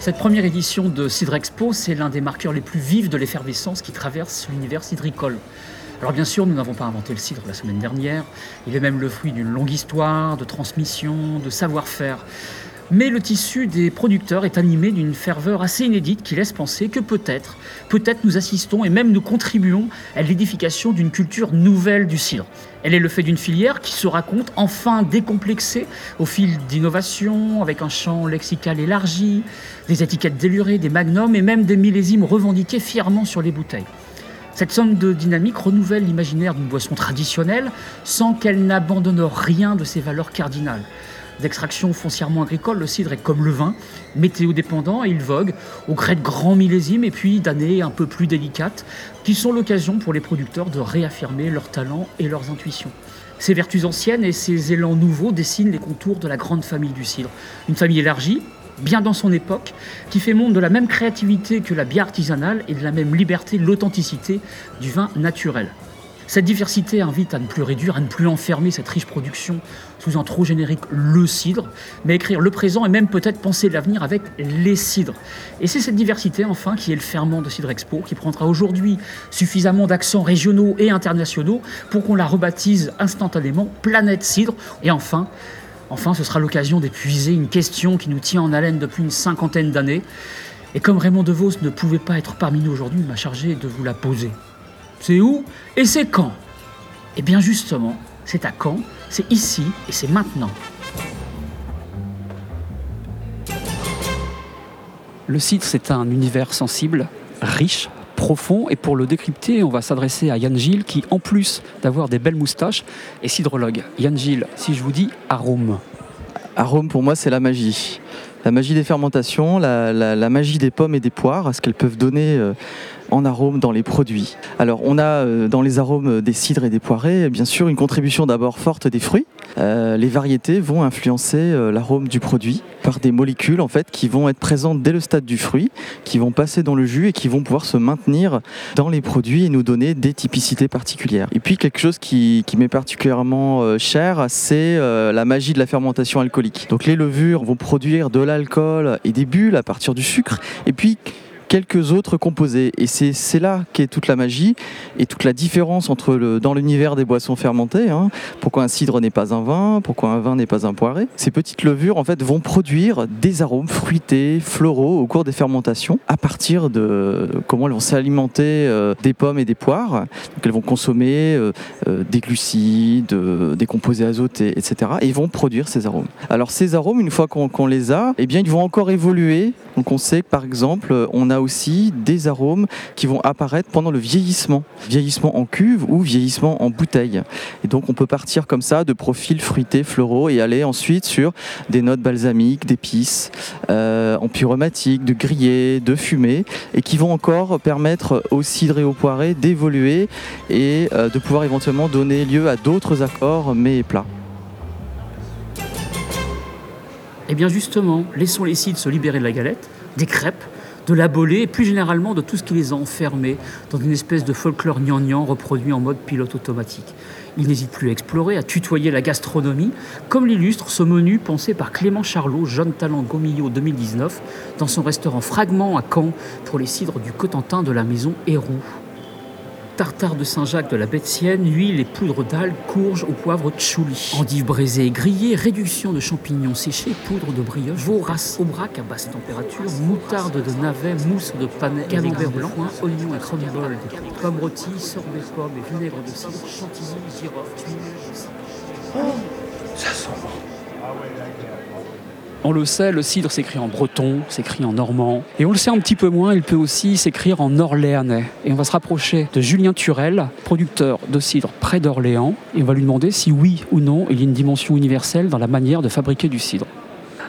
Cette première édition de Cidre Expo, c'est l'un des marqueurs les plus vifs de l'effervescence qui traverse l'univers cidricole. Alors bien sûr, nous n'avons pas inventé le cidre la semaine dernière, il est même le fruit d'une longue histoire, de transmission, de savoir-faire. Mais le tissu des producteurs est animé d'une ferveur assez inédite qui laisse penser que peut-être, peut-être nous assistons et même nous contribuons à l'édification d'une culture nouvelle du cidre. Elle est le fait d'une filière qui se raconte enfin décomplexée au fil d'innovations, avec un champ lexical élargi, des étiquettes délurées, des magnums et même des millésimes revendiqués fièrement sur les bouteilles. Cette somme de dynamique renouvelle l'imaginaire d'une boisson traditionnelle sans qu'elle n'abandonne rien de ses valeurs cardinales d'extraction foncièrement agricole, le cidre est comme le vin, météo dépendant et il vogue au gré de grands millésimes et puis d'années un peu plus délicates qui sont l'occasion pour les producteurs de réaffirmer leurs talents et leurs intuitions. Ces vertus anciennes et ces élans nouveaux dessinent les contours de la grande famille du cidre. Une famille élargie, bien dans son époque, qui fait montre de la même créativité que la bière artisanale et de la même liberté, l'authenticité du vin naturel. Cette diversité invite à ne plus réduire, à ne plus enfermer cette riche production sous un trop générique le cidre, mais écrire le présent et même peut-être penser l'avenir avec les cidres. Et c'est cette diversité enfin qui est le ferment de Cidre Expo, qui prendra aujourd'hui suffisamment d'accents régionaux et internationaux pour qu'on la rebaptise instantanément Planète Cidre. Et enfin, enfin ce sera l'occasion d'épuiser une question qui nous tient en haleine depuis une cinquantaine d'années. Et comme Raymond DeVos ne pouvait pas être parmi nous aujourd'hui, il m'a chargé de vous la poser. C'est où et c'est quand? Eh bien justement, c'est à quand, c'est ici et c'est maintenant. Le site, c'est un univers sensible, riche, profond. Et pour le décrypter, on va s'adresser à Yann Gilles, qui, en plus d'avoir des belles moustaches, est sidrologue. Yann Gilles, si je vous dis arôme. Arôme, pour moi, c'est la magie. La magie des fermentations, la, magie des pommes et des poires, ce qu'elles peuvent donner euh, en arômes dans les produits. Alors on a euh, dans les arômes des cidres et des poirées, bien sûr, une contribution d'abord forte des fruits. Euh, les variétés vont influencer euh, l'arôme du produit par des molécules en fait qui vont être présentes dès le stade du fruit, qui vont passer dans le jus et qui vont pouvoir se maintenir dans les produits et nous donner des typicités particulières. Et puis quelque chose qui, qui m'est particulièrement cher, c'est la magie de la fermentation alcoolique. Donc les levures vont produire de l'alcool et des bulles à partir du sucre. Et puis quelques autres composés. Et c'est là qu'est toute la magie et toute la différence entre le, dans l'univers des boissons fermentées. Hein. Pourquoi un cidre n'est pas un vin, pourquoi un vin n'est pas un poiré. Ces petites levures en fait vont produire des arômes fruités, floraux au cours des fermentations à partir de comment elles vont s'alimenter euh, des pommes et des poires. Donc elles vont consommer euh, euh, des glucides, des composés azotés, etc. Et ils vont produire ces arômes. Alors ces arômes, une fois qu'on les a, eh bien ils vont encore évoluer. Donc on sait que par exemple, on a aussi des arômes qui vont apparaître pendant le vieillissement, vieillissement en cuve ou vieillissement en bouteille. Et donc on peut partir comme ça de profils fruités, floraux et aller ensuite sur des notes balsamiques, d'épices, euh, empyromatiques, de grillé, de fumée, et qui vont encore permettre au cidre et au poiré d'évoluer et euh, de pouvoir éventuellement donner lieu à d'autres accords mais plats. Eh bien justement, laissons les cidres se libérer de la galette, des crêpes, de la bolée et plus généralement de tout ce qui les a enfermés dans une espèce de folklore gnangnan reproduit en mode pilote automatique. Il n'hésite plus à explorer, à tutoyer la gastronomie, comme l'illustre ce menu pensé par Clément Charlot, jeune talent Gomillot 2019, dans son restaurant Fragment à Caen pour les cidres du Cotentin de la maison Héroux tartare de Saint-Jacques de la Sienne, huile et poudre d'algues, courge au poivre chouli. Endives braisées et grillées, réduction de champignons séchés, poudre de brioche, veau au braque à basse température, moutarde de navet, mousse de panais, camembert blanc, oignon et crumble, pommes rôties, sorbet pommes et vinaigre de cidre, chantilly, girofle, tuile Oh, ça sent on le sait, le cidre s'écrit en breton, s'écrit en normand. Et on le sait un petit peu moins, il peut aussi s'écrire en orléanais. Et on va se rapprocher de Julien Turel, producteur de cidre près d'Orléans. Et on va lui demander si oui ou non il y a une dimension universelle dans la manière de fabriquer du cidre.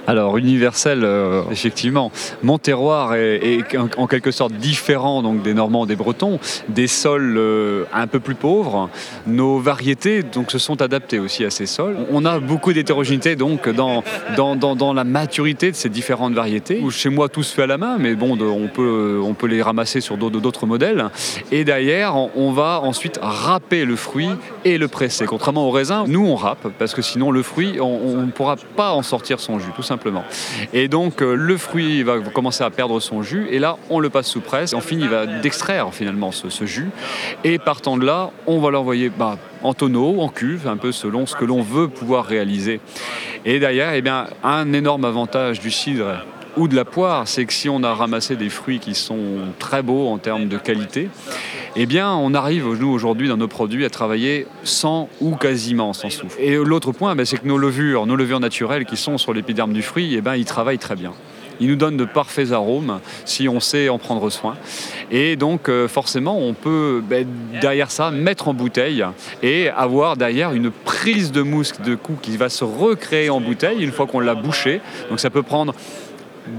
Alors universel, euh, effectivement. Mon terroir est, en quelque sorte différent donc des Normands, des Bretons, des sols euh, un peu plus pauvres. Nos variétés donc se sont adaptées aussi à ces sols. On a beaucoup d'hétérogénéité donc dans, dans, dans, la maturité de ces différentes variétés. Chez moi tout se fait à la main, mais bon on peut, on peut les ramasser sur d'autres modèles. Et derrière on va ensuite râper le fruit et le presser. Contrairement au raisin, nous on râpe parce que sinon le fruit on ne pourra pas en sortir son jus tout simplement Et donc euh, le fruit va commencer à perdre son jus, et là on le passe sous presse, on finit d'extraire finalement ce, jus, et partant de là, on va l'envoyer bah, en tonneau, en cuve, un peu selon ce que l'on veut pouvoir réaliser. Et derrière, eh bien, un énorme avantage du cidre ou de la poire, c'est que si on a ramassé des fruits qui sont très beaux en termes de qualité, eh bien, on arrive, nous, aujourd'hui, dans nos produits, à travailler sans ou quasiment sans souffle. Et l'autre point, ben, c'est que nos levures, nos levures naturelles qui sont sur l'épiderme du fruit, eh ben, ils travaillent très bien. Ils nous donnent de parfaits arômes si on sait en prendre soin. Et donc, euh, forcément, on peut, ben, derrière ça, mettre en bouteille et avoir derrière une prise de mousse de cou qui va se recréer en bouteille une fois qu'on l'a bouché. Donc, ça peut prendre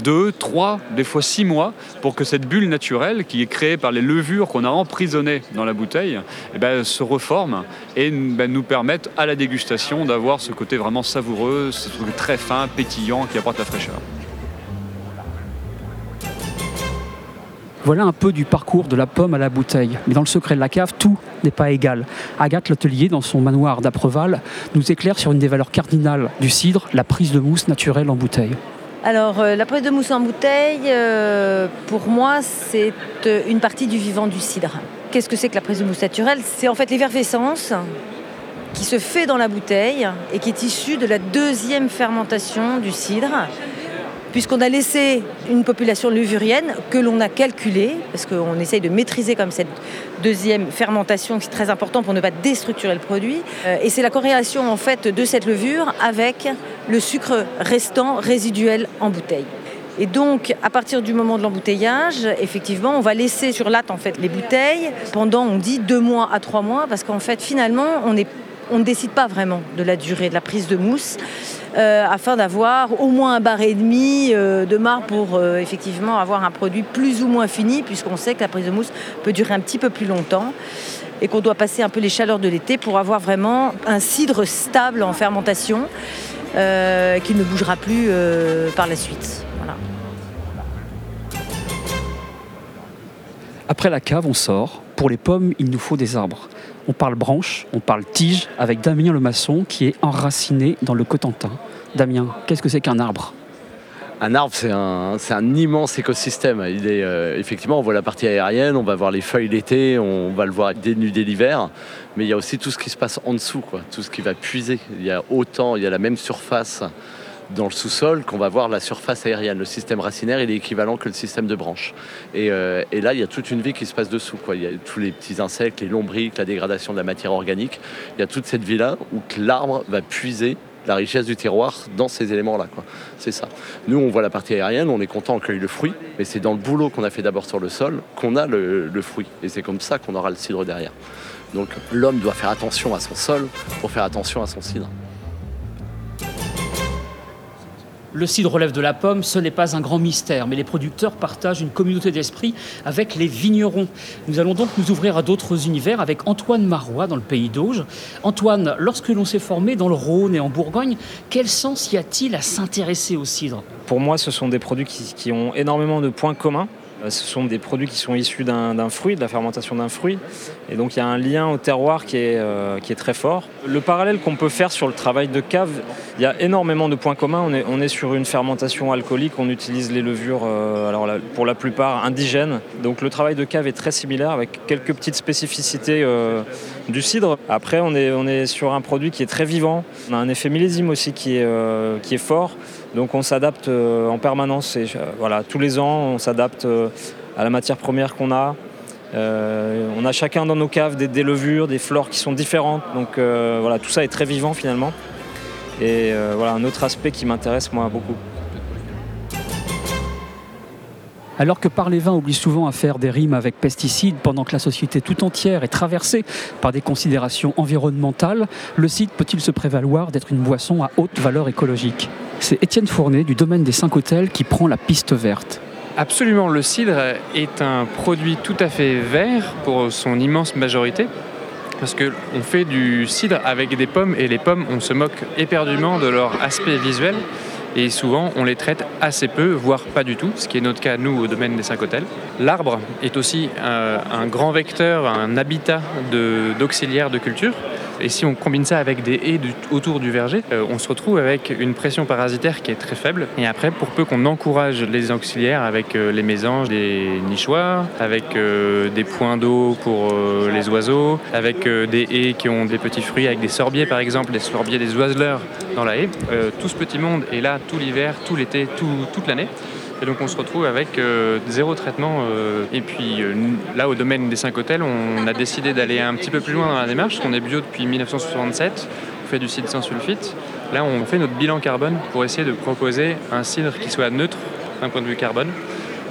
deux, trois, des fois six mois pour que cette bulle naturelle qui est créée par les levures qu'on a emprisonnées dans la bouteille eh ben, se reforme et ben, nous permette à la dégustation d'avoir ce côté vraiment savoureux, ce côté très fin, pétillant qui apporte la fraîcheur. Voilà un peu du parcours de la pomme à la bouteille. Mais dans le secret de la cave, tout n'est pas égal. Agathe L'Atelier, dans son manoir d'Apreval, nous éclaire sur une des valeurs cardinales du cidre, la prise de mousse naturelle en bouteille. Alors, euh, la prise de mousse en bouteille, euh, pour moi, c'est euh, une partie du vivant du cidre. Qu'est-ce que c'est que la prise de mousse naturelle C'est en fait l'effervescence qui se fait dans la bouteille et qui est issue de la deuxième fermentation du cidre puisqu'on a laissé une population levurienne que l'on a calculée, parce qu'on essaye de maîtriser comme cette deuxième fermentation qui est très important pour ne pas déstructurer le produit. Euh, et c'est la corrélation en fait de cette levure avec le sucre restant résiduel en bouteille. Et donc, à partir du moment de l'embouteillage, effectivement, on va laisser sur latte en fait les bouteilles pendant, on dit, deux mois à trois mois, parce qu'en fait, finalement, on, on ne décide pas vraiment de la durée de la prise de mousse. Euh, afin d'avoir au moins un bar et demi euh, de marc pour euh, effectivement avoir un produit plus ou moins fini, puisqu'on sait que la prise de mousse peut durer un petit peu plus longtemps et qu'on doit passer un peu les chaleurs de l'été pour avoir vraiment un cidre stable en fermentation qui ne bougera plus par la suite. Après la cave, on sort. Pour les pommes, il nous faut des arbres. On parle branche, on parle tige, avec Damien le maçon qui est enraciné dans le Cotentin. Damien, qu'est-ce que c'est qu'un arbre? Un arbre, c'est un, immense écosystème. Euh, effectivement, on voit la partie aérienne, on va voir les feuilles l'été, on va le voir dénudé l'hiver, mais il y a aussi tout ce qui se passe en dessous, tout ce qui va puiser. Il y a autant, il y a la même surface dans le sous-sol qu'on va voir la surface aérienne. Le système racinaire, il est équivalent que le système de branches. Et, euh, là, il y a toute une vie qui se passe dessous. Il y a tous les petits insectes, les lombriques, la dégradation de la matière organique. Il y a toute cette vie-là où l'arbre va puiser la richesse du terroir dans ces éléments-là. C'est ça. Nous, on voit la partie aérienne, on est content, on cueille le fruit, mais c'est dans le boulot qu'on a fait d'abord sur le sol qu'on a le fruit. Et c'est comme ça qu'on aura le cidre derrière. Donc l'homme doit faire attention à son sol pour faire attention à son cidre. Le cidre relève de la pomme, ce n'est pas un grand mystère, mais les producteurs partagent une communauté d'esprit avec les vignerons. Nous allons donc nous ouvrir à d'autres univers avec Antoine Marois dans le pays d'Auge. Antoine, lorsque l'on s'est formé dans le Rhône et en Bourgogne, quel sens y a-t-il à s'intéresser au cidre? Pour moi, ce sont des produits qui ont énormément de points communs. Euh, ce sont des produits qui sont issus d'un fruit, de la fermentation d'un fruit. Et donc il y a un lien au terroir qui est, euh, qui est très fort. Le parallèle qu'on peut faire sur le travail de cave, il y a énormément de points communs. On est, sur une fermentation alcoolique, on utilise les levures euh, pour la plupart indigènes. Donc le travail de cave est très similaire avec quelques petites spécificités du cidre. Après on est, on est sur un produit qui est très vivant. On a un effet millésime aussi qui est, qui est fort. Donc on s'adapte euh, en permanence. Et, euh, voilà, tous les ans, on s'adapte euh, à la matière première qu'on a. on a chacun dans nos caves des, levures, des flores qui sont différentes. Donc voilà, tout ça est très vivant finalement. Et voilà, un autre aspect qui m'intéresse moi beaucoup. Alors que par les vins oblige souvent à faire des rimes avec pesticides pendant que la société tout entière est traversée par des considérations environnementales, le site peut-il se prévaloir d'être une boisson à haute valeur écologique? C'est Étienne Fournet du domaine des 5 hôtels qui prend la piste verte. Absolument, le cidre est un produit tout à fait vert pour son immense majorité parce qu'on fait du cidre avec des pommes et les pommes, on se moque éperdument de leur aspect visuel et souvent on les traite assez peu, voire pas du tout, ce qui est notre cas nous au domaine des cinq hôtels. L'arbre est aussi euh, un grand vecteur, un habitat d'auxiliaires de, culture. Et si on combine ça avec des haies autour du verger, euh, on se retrouve avec une pression parasitaire qui est très faible. Et après, pour peu qu'on encourage les auxiliaires avec euh, les mésanges, des nichoirs, avec des points d'eau pour les oiseaux, avec des haies qui ont des petits fruits, avec des sorbiers par exemple, des sorbiers des oiseleurs dans la haie, tout ce petit monde est là tout l'hiver, tout l'été, toute l'année. Et donc on se retrouve avec euh, zéro traitement. Euh, et puis euh, là, au domaine des 5 hôtels, on a décidé d'aller un petit peu plus loin dans la démarche, parce qu'on est bio depuis 1967, on fait du cidre sans sulfite. Là, on fait notre bilan carbone pour essayer de proposer un cidre qui soit neutre d'un point de vue carbone.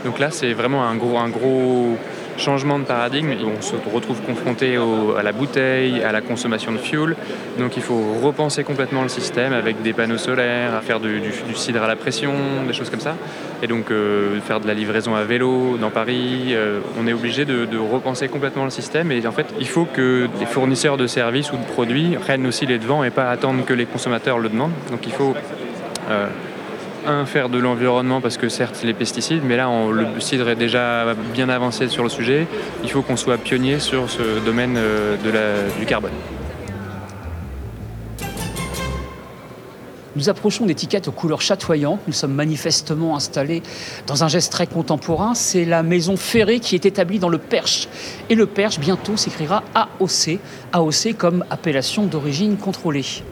Donc là, c'est vraiment un gros, un gros changement de paradigme. On se retrouve confronté à la bouteille, à la consommation de fuel. Donc il faut repenser complètement le système avec des panneaux solaires, à faire du, cidre à la pression, des choses comme ça. Et donc euh, faire de la livraison à vélo dans Paris. Euh, on est obligé de, repenser complètement le système. Et en fait, il faut que les fournisseurs de services ou de produits prennent aussi les devants et pas attendre que les consommateurs le demandent. Donc il faut euh, un, faire de l'environnement parce que certes les pesticides, mais là le cidre est déjà bien avancé sur le sujet. Il faut qu'on soit pionnier sur ce domaine euh, du carbone. Nous approchons d'étiquettes aux couleurs chatoyantes. Nous sommes manifestement installés dans un geste très contemporain. C'est la maison ferrée qui est établie dans le Perche. Et le Perche, bientôt, s'écrira AOC. AOC comme appellation d'origine contrôlée.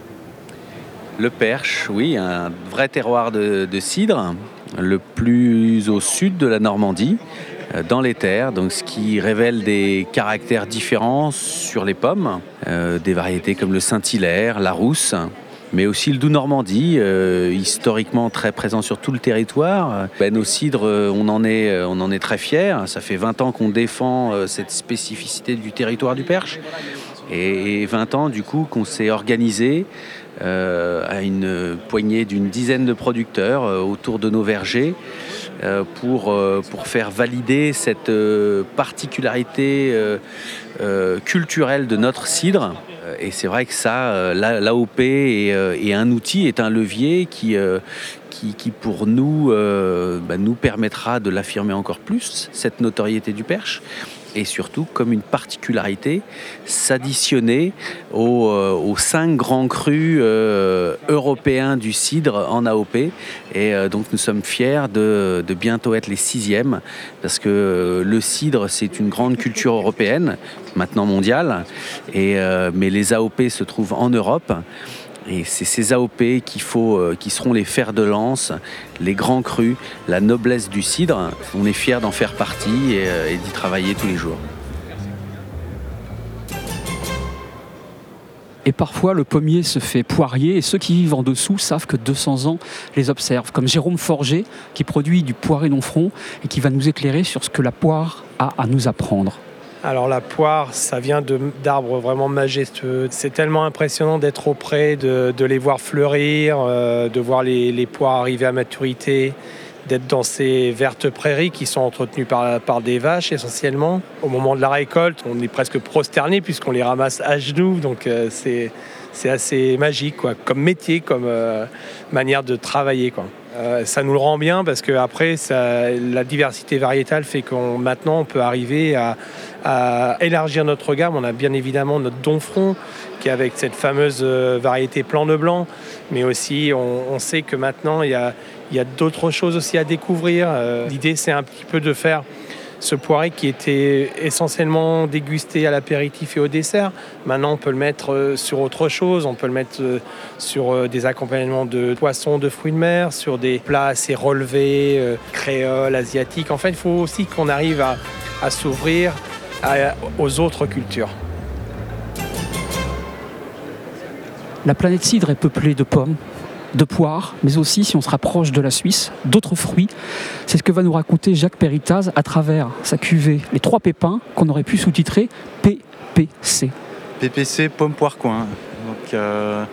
Le Perche, oui, un vrai terroir de, cidre, le plus au sud de la Normandie, euh, dans les terres, donc ce qui révèle des caractères différents sur les pommes, euh, des variétés comme le Saint-Hilaire, la Rousse, mais aussi le Doux Normandie, euh, historiquement très présent sur tout le territoire. Ben, nos cidres, on en, est, on en est très fiers. Ça fait 20 ans qu'on défend cette spécificité du territoire du Perche. Et 20 ans, du coup, qu'on s'est organisé à une poignée d'une dizaine de producteurs euh, autour de nos vergers euh, pour, faire valider cette particularité culturelle de notre cidre. Et c'est vrai que ça, l'AOP est, un outil, est un levier qui, qui, pour nous, bah, nous permettra de l'affirmer encore plus, cette notoriété du perche et surtout comme une particularité s'additionner aux, euh, cinq grands crus euh, européens du cidre en AOP. Et euh, donc nous sommes fiers de, bientôt être les sixièmes parce que le cidre c'est une grande culture européenne, maintenant mondiale, mais les AOP se trouvent en Europe. Et c'est ces AOP euh, qui seront les fers de lance, les grands crus, la noblesse du cidre. On est fiers d'en faire partie et, euh, et d'y travailler tous les jours. Et parfois, le pommier se fait poirier et ceux qui vivent en dessous savent que 200 ans les observent. Comme Jérôme Forger, qui produit du poiré non front et qui va nous éclairer sur ce que la poire a à nous apprendre. Alors la poire, ça vient d'arbres vraiment majestueux. C'est tellement impressionnant d'être auprès, de, les voir fleurir, euh, de voir les, poires arriver à maturité, d'être dans ces vertes prairies qui sont entretenues par, par, des vaches essentiellement. Au moment de la récolte, on est presque prosterné puisqu'on les ramasse à genoux, donc euh, c'est assez magique comme métier, comme euh, manière de travailler. Quoi. Euh, ça nous le rend bien parce que après la diversité variétale fait qu'on maintenant on peut arriver à, élargir notre gamme. On a bien évidemment notre donfront qui est avec cette fameuse euh, variété plan de blanc, mais aussi on, sait que maintenant il y a, d'autres choses aussi à découvrir. L'idée c'est un petit peu de faire ce poiré qui était essentiellement dégusté à l'apéritif et au dessert. Maintenant, on peut le mettre euh, sur autre chose. On peut le mettre euh, sur euh, des accompagnements de poissons, de fruits de mer, sur des plats assez relevés, créoles, asiatiques. En fait, il faut aussi qu'on arrive à, s'ouvrir aux autres cultures. La planète cidre est peuplée de pommes, de poires, mais aussi, si on se rapproche de la Suisse, d'autres fruits. C'est ce que va nous raconter Jacques Peritas à travers sa cuvée Les Trois Pépins, qu'on aurait pu sous-titrer PPC. PPC, pomme, poire, coin. Euh,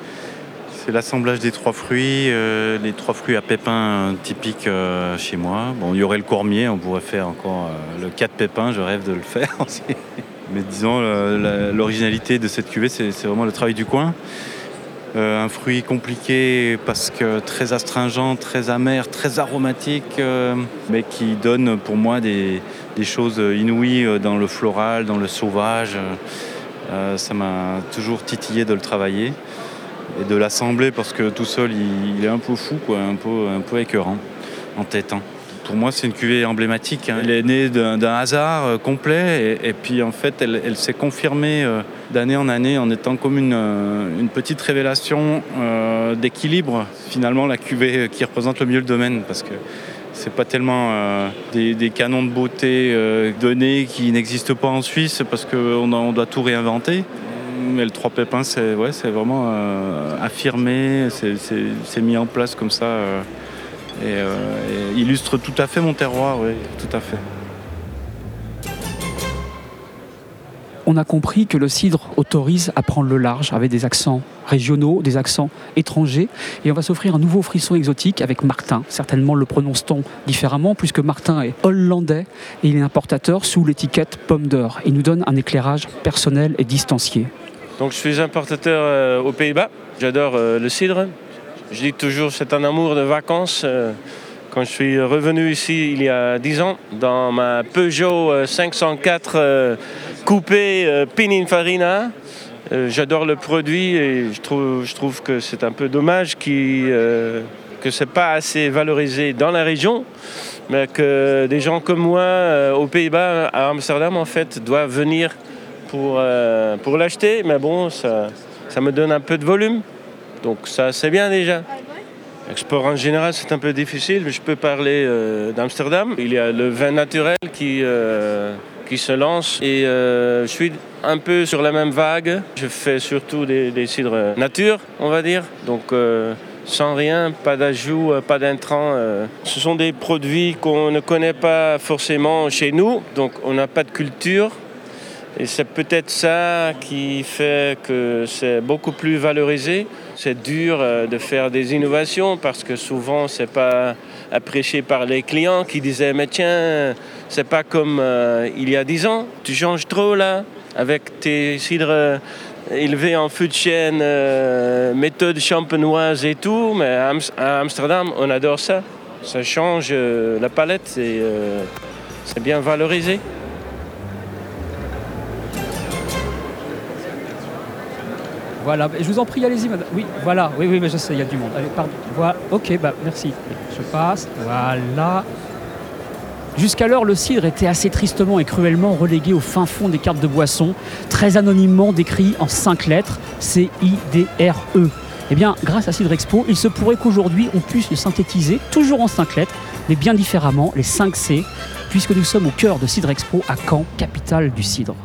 c'est l'assemblage des trois fruits, euh, les trois fruits à pépins typiques euh, chez moi. Bon, il y aurait le cormier, on pourrait faire encore le 4 pépins, je rêve de le faire aussi. Mais disons, l'originalité de cette cuvée, c'est vraiment le travail du coin un fruit compliqué parce que très astringent, très amer, très aromatique, euh, mais qui donne pour moi des, choses inouïes dans le floral, dans le sauvage. Euh, ça m'a toujours titillé de le travailler et de l'assembler parce que tout seul il, est un peu fou, un peu, un peu écœurant en tête. Hein pour moi, c'est une cuvée emblématique. Hein. Elle est née d'un hasard euh, complet et, puis en fait, elle, s'est confirmée euh, d'année en année en étant comme une, euh, petite révélation d'équilibre. Finalement, la cuvée qui représente le mieux le domaine parce que c'est pas tellement des, canons de beauté donnés qui n'existent pas en Suisse parce qu'on on doit tout réinventer. Mais le trois pépins, c'est vraiment affirmé, c'est mis en place comme ça. Euh, et, illustre tout à fait mon terroir, oui, tout à fait. On a compris que le cidre autorise à prendre le large avec des accents régionaux, des accents étrangers. Et on va s'offrir un nouveau frisson exotique avec Martin. Certainement le prononce-t-on différemment puisque Martin est hollandais et il est importateur sous l'étiquette Pomme d'Or. Il nous donne un éclairage personnel et distancié. Donc je suis importateur euh, aux Pays-Bas. J'adore euh, le cidre. Je dis toujours, c'est un amour de vacances. Euh, quand je suis revenu ici il y a 10 ans, dans ma Peugeot 504 euh, euh, coupée Pininfarina, j'adore le produit et je trouve, que c'est un peu dommage que ce n'est pas assez valorisé dans la région, mais que des gens comme moi, aux Pays-Bas, à Amsterdam, en fait, doivent venir pour, l'acheter. Mais bon, ça me donne un peu de volume. Donc ça, c'est bien déjà. Export en général, c'est un peu difficile, mais je peux parler euh, d'Amsterdam. Il y a le vin naturel qui, euh, qui se lance et euh, je suis un peu sur la même vague. Je fais surtout des, des cidres nature, on va dire. Donc sans rien, pas d'ajout, pas d'intrants. Ce sont des produits qu'on ne connaît pas forcément chez nous, donc on n'a pas de culture. Et c'est peut-être ça qui fait que c'est beaucoup plus valorisé. C'est dur euh, de faire des innovations parce que souvent c'est pas apprécié par les clients qui disaient mais tiens c'est pas comme euh, il y a dix ans. Tu changes trop là avec tes cidres euh, élevés en feu de chêne, méthode champenoise et tout. Mais à Amsterdam on adore ça. Ça change la palette et c'est bien valorisé. Voilà, je vous en prie, allez-y, madame. Oui, voilà, oui, oui, mais je sais, il y a du monde. Allez, pardon. Voilà, ok, bah merci. Je passe, voilà. Jusqu'alors, le cidre était assez tristement et cruellement relégué au fin fond des cartes de boisson, très anonymement décrit en cinq lettres, C-I-D-R-E. Eh bien, grâce à Cidre Expo, il se pourrait qu'aujourd'hui on puisse le synthétiser, toujours en cinq lettres, mais bien différemment, les 5 C, puisque nous sommes au cœur de Cidre Expo à Caen, capitale du cidre.